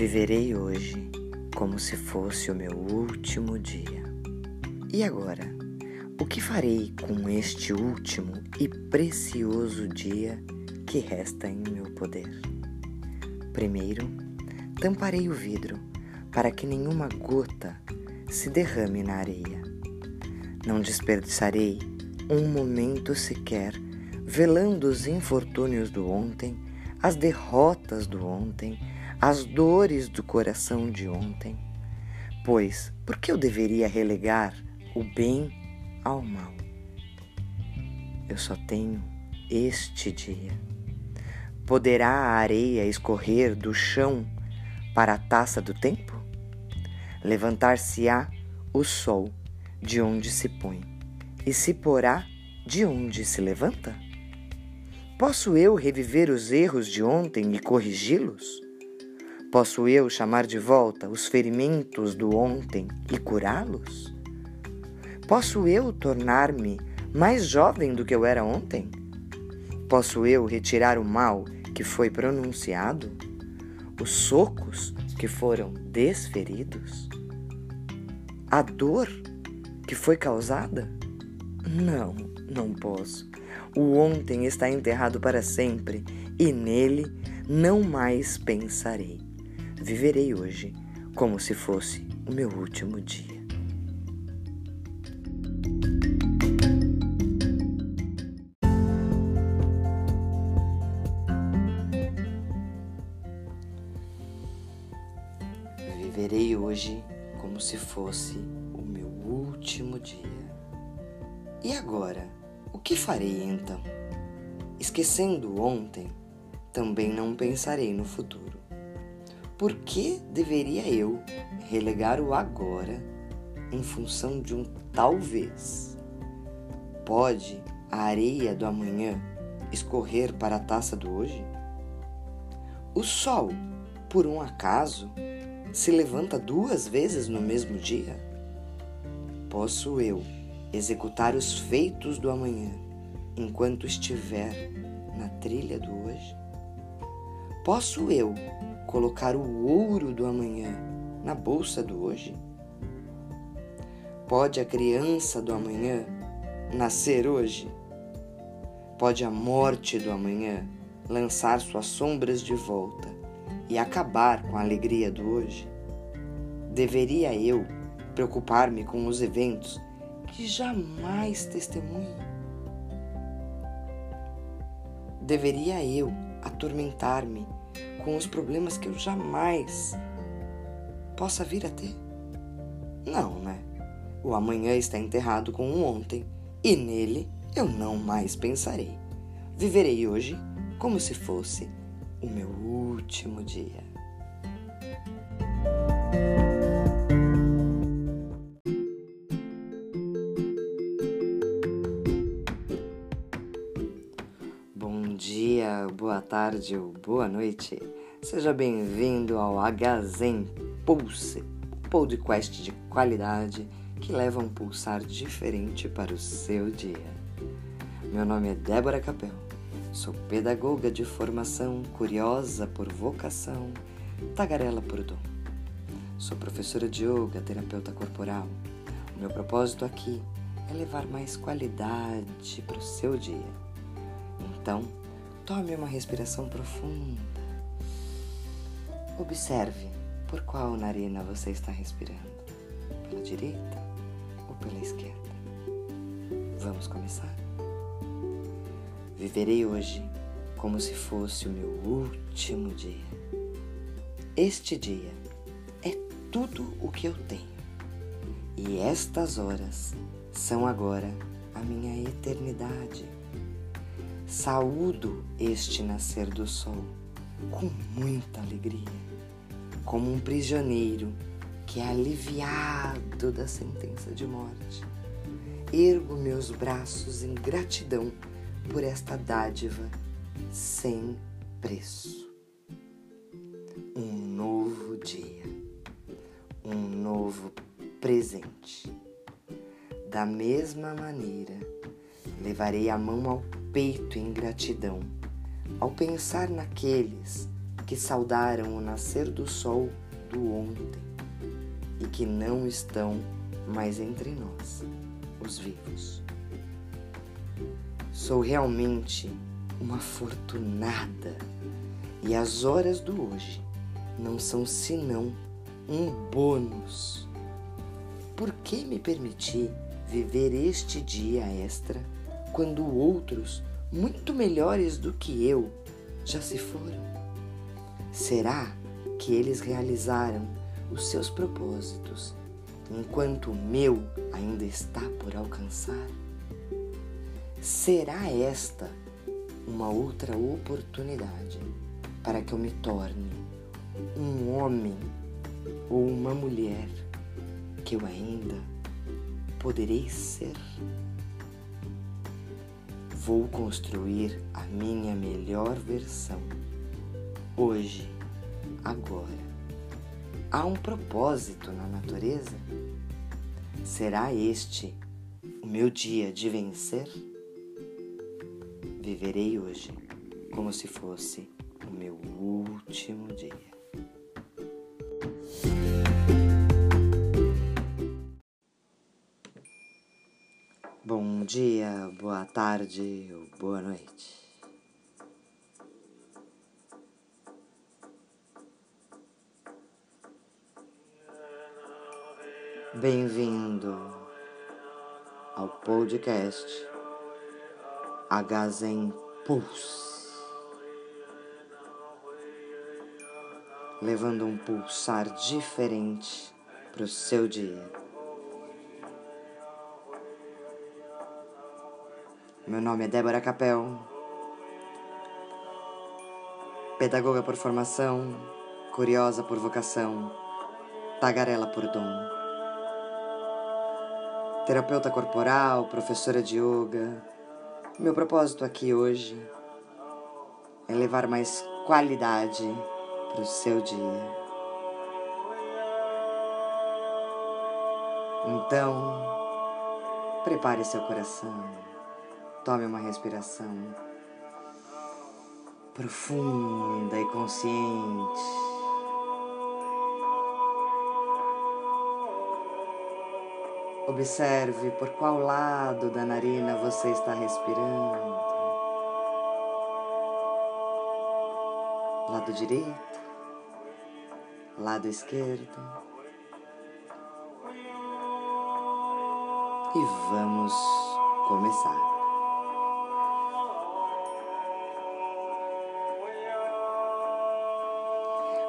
Viverei hoje como se fosse o meu último dia. E agora, o que farei com este último e precioso dia que resta em meu poder? Primeiro, tamparei o vidro para que nenhuma gota se derrame na areia. Não desperdiçarei um momento sequer velando os infortúnios do ontem, as derrotas do ontem, as dores do coração de ontem. Pois, por que eu deveria relegar o bem ao mal? Eu só tenho este dia. Poderá a areia escorrer do chão para a taça do tempo? Levantar-se-á o sol de onde se põe, e se porá de onde se levanta? Posso eu reviver os erros de ontem e corrigi-los? Posso eu chamar de volta os ferimentos do ontem e curá-los? Posso eu tornar-me mais jovem do que eu era ontem? Posso eu retirar o mal que foi pronunciado? Os socos que foram desferidos? A dor que foi causada? Não, não posso. O ontem está enterrado para sempre e nele não mais pensarei. Viverei hoje como se fosse o meu último dia. Viverei hoje como se fosse o meu último dia. E agora, o que farei então? Esquecendo ontem, também não pensarei no futuro. Por que deveria eu relegar o agora em função de um talvez? Pode a areia do amanhã escorrer para a taça do hoje? O sol, por um acaso, se levanta duas vezes no mesmo dia? Posso eu executar os feitos do amanhã enquanto estiver na trilha do hoje? Posso eu colocar o ouro do amanhã na bolsa do hoje? Pode a criança do amanhã nascer hoje? Pode a morte do amanhã lançar suas sombras de volta e acabar com a alegria do hoje? Deveria eu preocupar-me com os eventos que jamais testemunho? Deveria eu atormentar-me com os problemas que eu jamais possa vir a ter? Não, né? O amanhã está enterrado com o ontem e nele eu não mais pensarei. Viverei hoje como se fosse o meu último dia. Tarde ou boa noite. Seja bem-vindo ao Hzen Pulse, podcast de qualidade que leva um pulsar diferente para o seu dia. Meu nome é Débora Capel, sou pedagoga de formação, curiosa por vocação, tagarela por dom. Sou professora de yoga, terapeuta corporal. O meu propósito aqui é levar mais qualidade para o seu dia. Então, Tome uma respiração profunda. Observe por qual narina você está respirando: pela direita ou pela esquerda. Vamos começar? Viverei hoje como se fosse o meu último dia. Este dia é tudo o que eu tenho. E estas horas são agora a minha eternidade. Saúdo este nascer do sol com muita alegria, como um prisioneiro que é aliviado da sentença de morte. Ergo meus braços em gratidão por esta dádiva sem preço. Um novo dia, um novo presente. Da mesma maneira, levarei a mão ao peito em gratidão ao pensar naqueles que saudaram o nascer do sol do ontem e que não estão mais entre nós, os vivos. Sou realmente uma afortunada e as horas do hoje não são senão um bônus. Por que me permitir viver este dia extra quando outros, muito melhores do que eu, já se foram? Será que eles realizaram os seus propósitos enquanto o meu ainda está por alcançar? Será esta uma outra oportunidade para que eu me torne um homem ou uma mulher que eu ainda poderei ser? Vou construir a minha melhor versão hoje, agora. Há um propósito na natureza? Será este o meu dia de vencer? Viverei hoje como se fosse o meu último dia. Dia, boa tarde ou boa noite. Bem-vindo ao podcast Agazen Pulse, levando um pulsar diferente para o seu dia. Meu nome é Débora Capel, pedagoga por formação, curiosa por vocação, tagarela por dom. Terapeuta corporal, professora de yoga. Meu propósito aqui hoje é levar mais qualidade para o seu dia. Então, prepare seu coração. Tome uma respiração profunda e consciente. Observe por qual lado da narina você está respirando. Lado direito, lado esquerdo. E vamos começar.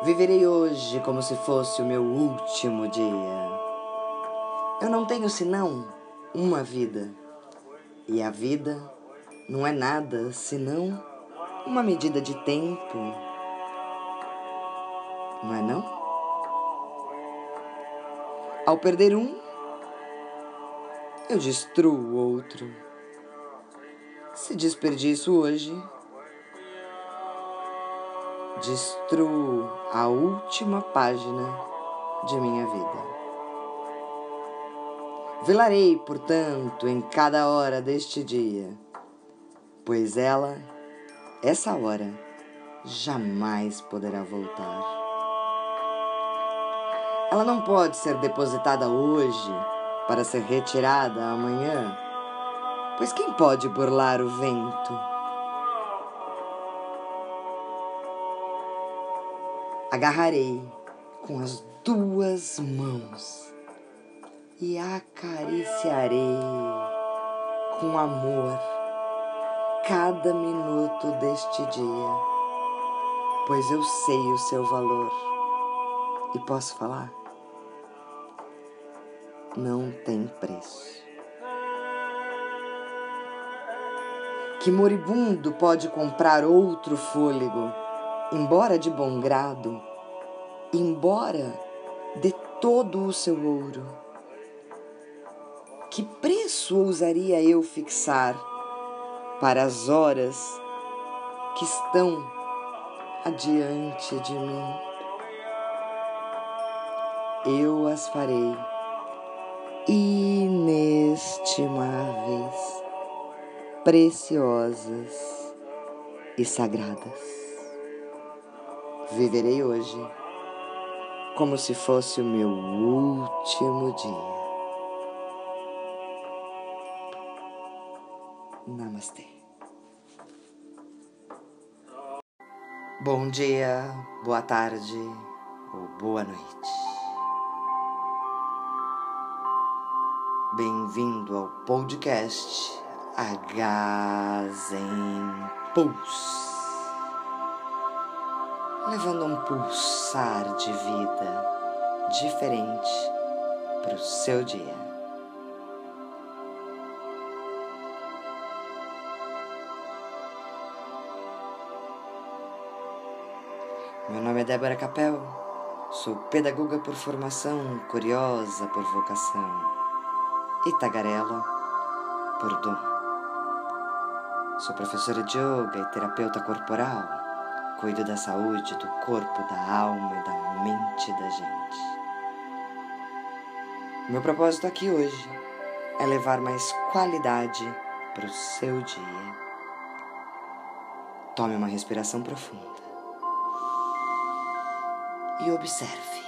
Viverei hoje como se fosse o meu último dia. Eu não tenho senão uma vida. E a vida não é nada senão uma medida de tempo. Não é não? Ao perder um, eu destruo o outro. Se desperdiço hoje, destruo a última página de minha vida. Velarei, portanto, em cada hora deste dia, pois ela, essa hora, jamais poderá voltar. Ela não pode ser depositada hoje para ser retirada amanhã, pois quem pode burlar o vento? Agarrarei com as duas mãos e acariciarei com amor cada minuto deste dia, pois eu sei o seu valor e posso falar? Não tem preço. Que moribundo pode comprar outro fôlego? Embora de bom grado, embora de todo o seu ouro. Que preço ousaria eu fixar para as horas que estão adiante de mim? Eu as farei inestimáveis, preciosas e sagradas. Viverei hoje como se fosse o meu último dia. Namastê. Bom dia, boa tarde ou boa noite. Bem-vindo ao podcast Agazen Pulse levando um pulsar de vida diferente para o seu dia. Meu nome é Débora Capel, sou pedagoga por formação, curiosa por vocação e tagarela por dom. Sou professora de yoga e terapeuta corporal Cuido da saúde do corpo, da alma e da mente da gente. Meu propósito aqui hoje é levar mais qualidade para o seu dia. Tome uma respiração profunda e observe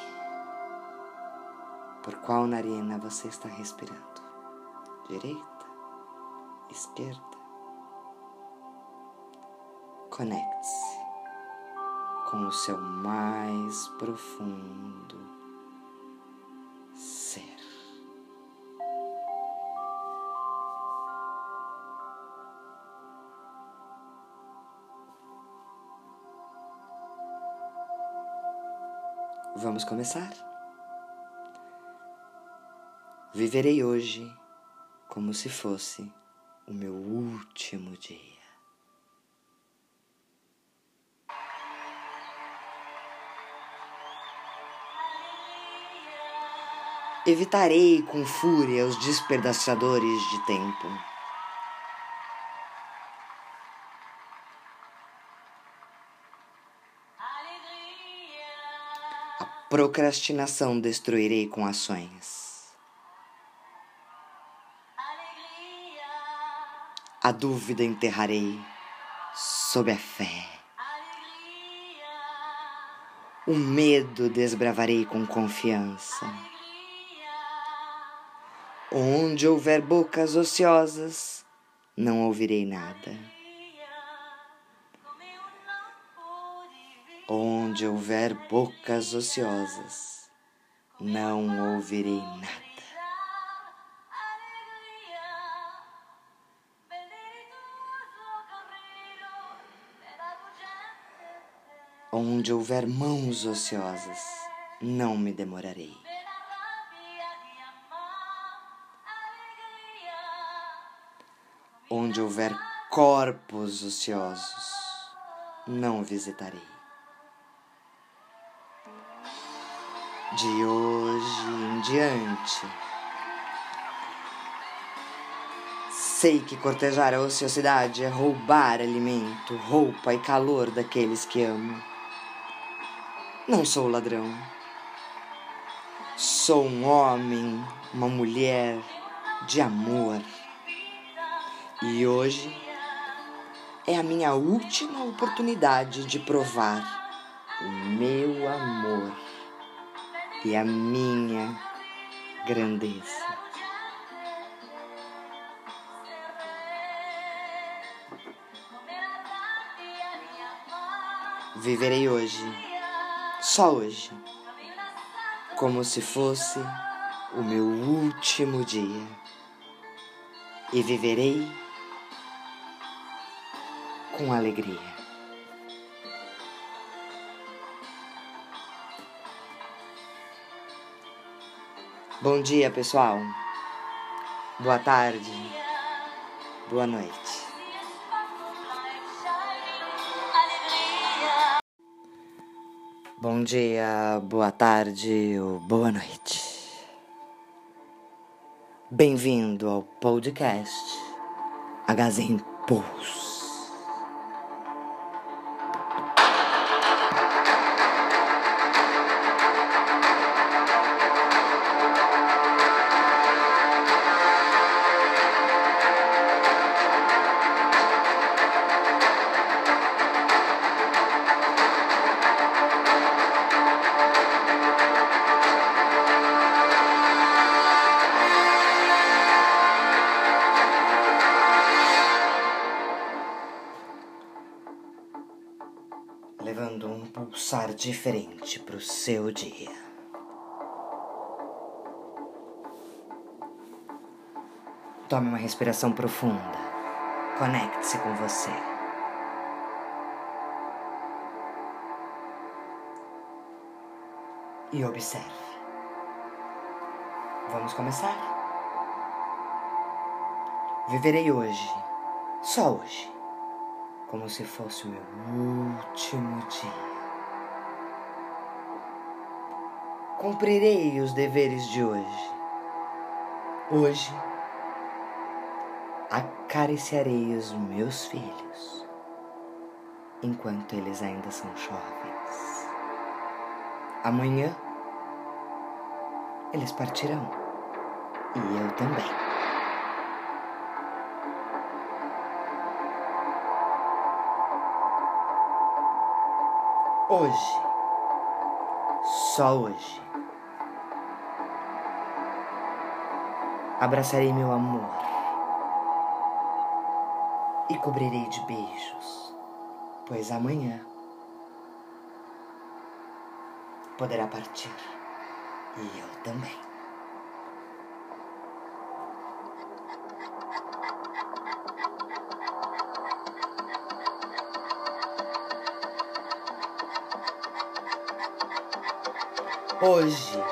por qual narina você está respirando: direita, esquerda. Conecte-se com o seu mais profundo ser. Vamos começar? Viverei hoje como se fosse o meu último dia. Evitarei com fúria os despedaçadores de tempo. A procrastinação destruirei com ações. A dúvida enterrarei sob a fé. O medo desbravarei com confiança. Onde houver bocas ociosas, não ouvirei nada. Onde houver bocas ociosas, não ouvirei nada. Onde houver mãos ociosas, não me demorarei. Onde houver corpos ociosos, não visitarei. De hoje em diante, sei que cortejar a ociosidade é roubar alimento, roupa e calor daqueles que amo. Não sou ladrão. Sou um homem, uma mulher de amor. E hoje é a minha última oportunidade de provar o meu amor e a minha grandeza. Viverei hoje, só hoje, como se fosse o meu último dia, e viverei com alegria. Bom dia, pessoal. Boa tarde. Boa noite. Bom dia, boa tarde ou boa noite. Bem-vindo ao podcast Agazen Pulse. Diferente para o seu dia. Tome uma respiração profunda. Conecte-se com você. E observe. Vamos começar? Viverei hoje, só hoje, como se fosse o meu último dia. Cumprirei os deveres de hoje. Hoje, acariciarei os meus filhos enquanto eles ainda são jovens. Amanhã, eles partirão e eu também. Hoje, só hoje, abraçarei meu amor e cobrirei de beijos, pois amanhã poderá partir e eu também. Hoje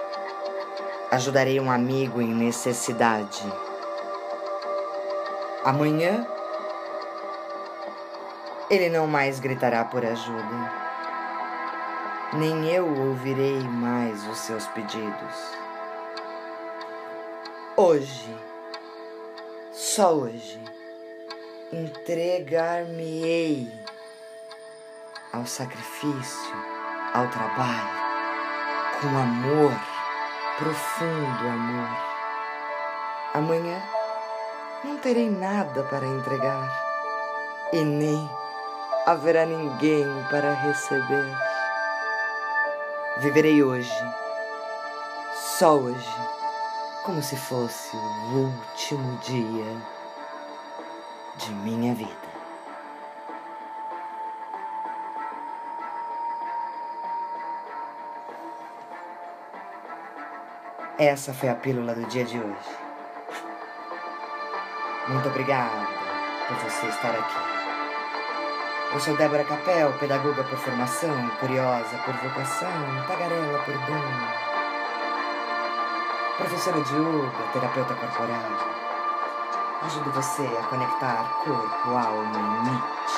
ajudarei um amigo em necessidade. Amanhã ele não mais gritará por ajuda, nem eu ouvirei mais os seus pedidos. Hoje, só hoje, entregar-me-ei ao sacrifício, ao trabalho com amor, profundo amor. Amanhã não terei nada para entregar e nem haverá ninguém para receber. Viverei hoje, só hoje, como se fosse o último dia de minha vida. Essa foi a pílula do dia de hoje. Muito obrigada por você estar aqui. Eu sou Débora Capel, pedagoga por formação, curiosa por vocação, tagarela por dom. Professora de yoga, terapeuta corporal. Ajudo você a conectar corpo, alma e mente.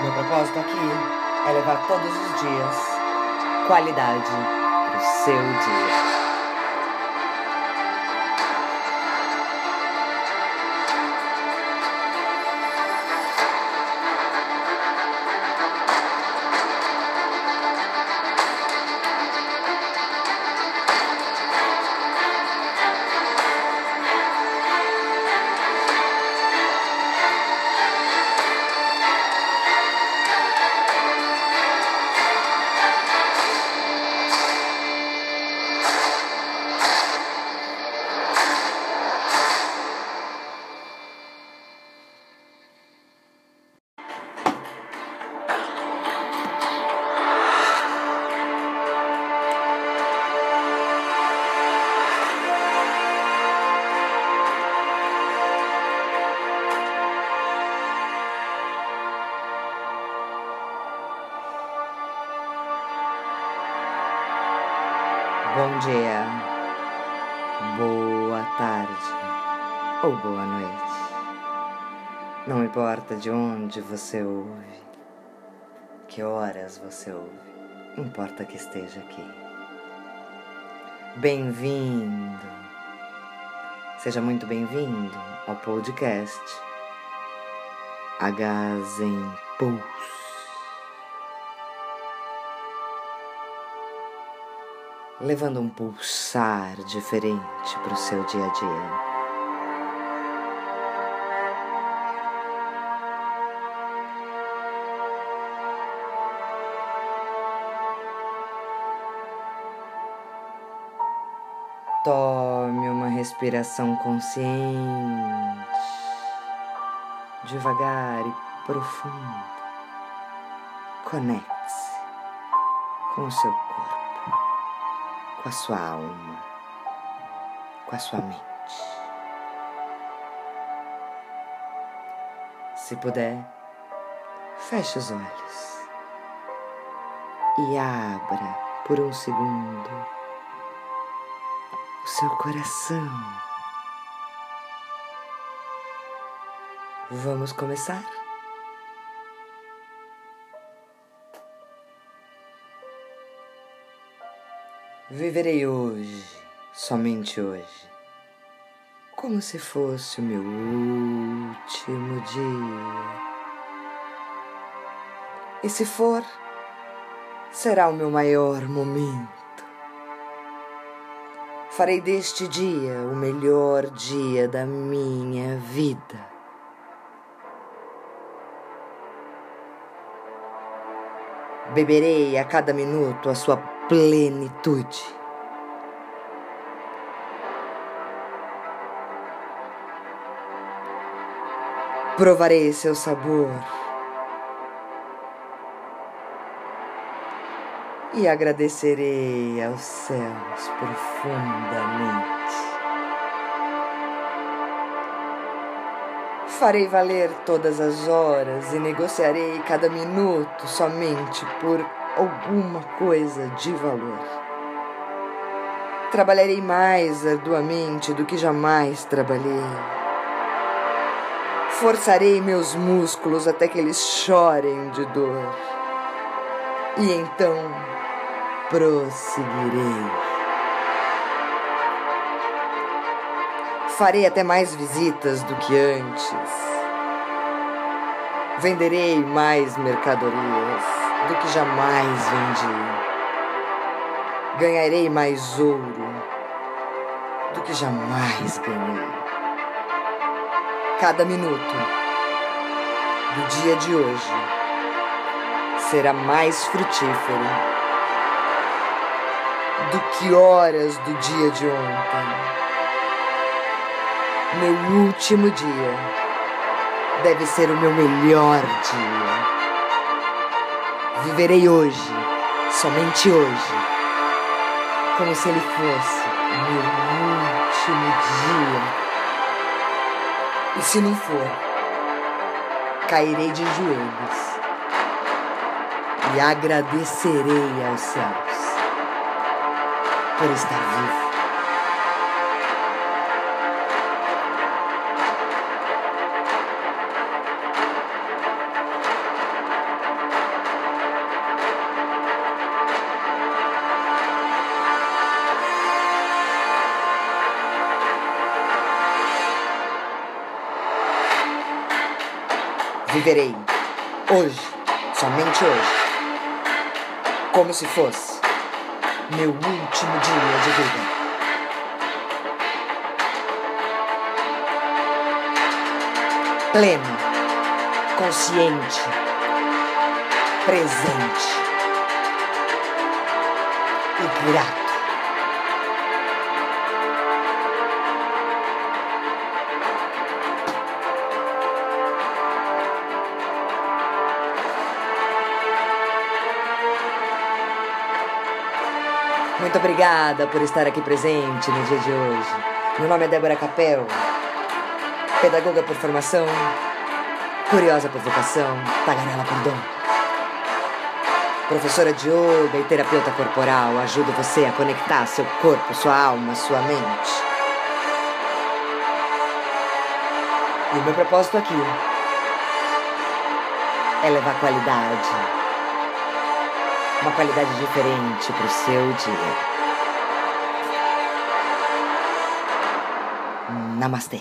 Meu propósito aqui é levar todos os dias qualidade para o seu dia. Bom dia, boa tarde ou boa noite. Não importa de onde você ouve, que horas você ouve, importa que esteja aqui. Bem-vindo, seja muito bem-vindo ao podcast H em. Levando um pulsar diferente para o seu dia a dia. Tome uma respiração consciente, devagar e profundo. Conecte-se com o seu corpo, com a sua alma, com a sua mente. Se puder, feche os olhos e abra por um segundo o seu coração. Vamos começar? Viverei hoje, somente hoje, como se fosse o meu último dia. E se for, será o meu maior momento. Farei deste dia o melhor dia da minha vida. Beberei a cada minuto a sua plenitude. Provarei seu sabor e agradecerei aos céus profundamente. Farei valer todas as horas e negociarei cada minuto somente por alguma coisa de valor. Trabalharei mais arduamente do que jamais trabalhei. Forçarei meus músculos até que eles chorem de dor. E então prosseguirei. Farei até mais visitas do que antes. Venderei mais mercadorias do que jamais vendi. Ganharei mais ouro do que jamais ganhei. Cada minuto do dia de hoje será mais frutífero do que horas do dia de ontem meu último dia deve ser o meu melhor dia. Viverei hoje, somente hoje, como se ele fosse meu último dia. E se não for, cairei de joelhos e agradecerei aos céus por estar vivo. Viverei hoje, somente hoje, como se fosse meu último dia de vida. Pleno, consciente, presente e grato. Muito obrigada por estar aqui presente no dia de hoje. Meu nome é Débora Capel, pedagoga por formação, curiosa por vocação, tagarela por dom. Professora de yoga e terapeuta corporal, ajudo você a conectar seu corpo, sua alma, sua mente. E o meu propósito aqui é levar qualidade uma qualidade diferente para o seu dia. Namastê.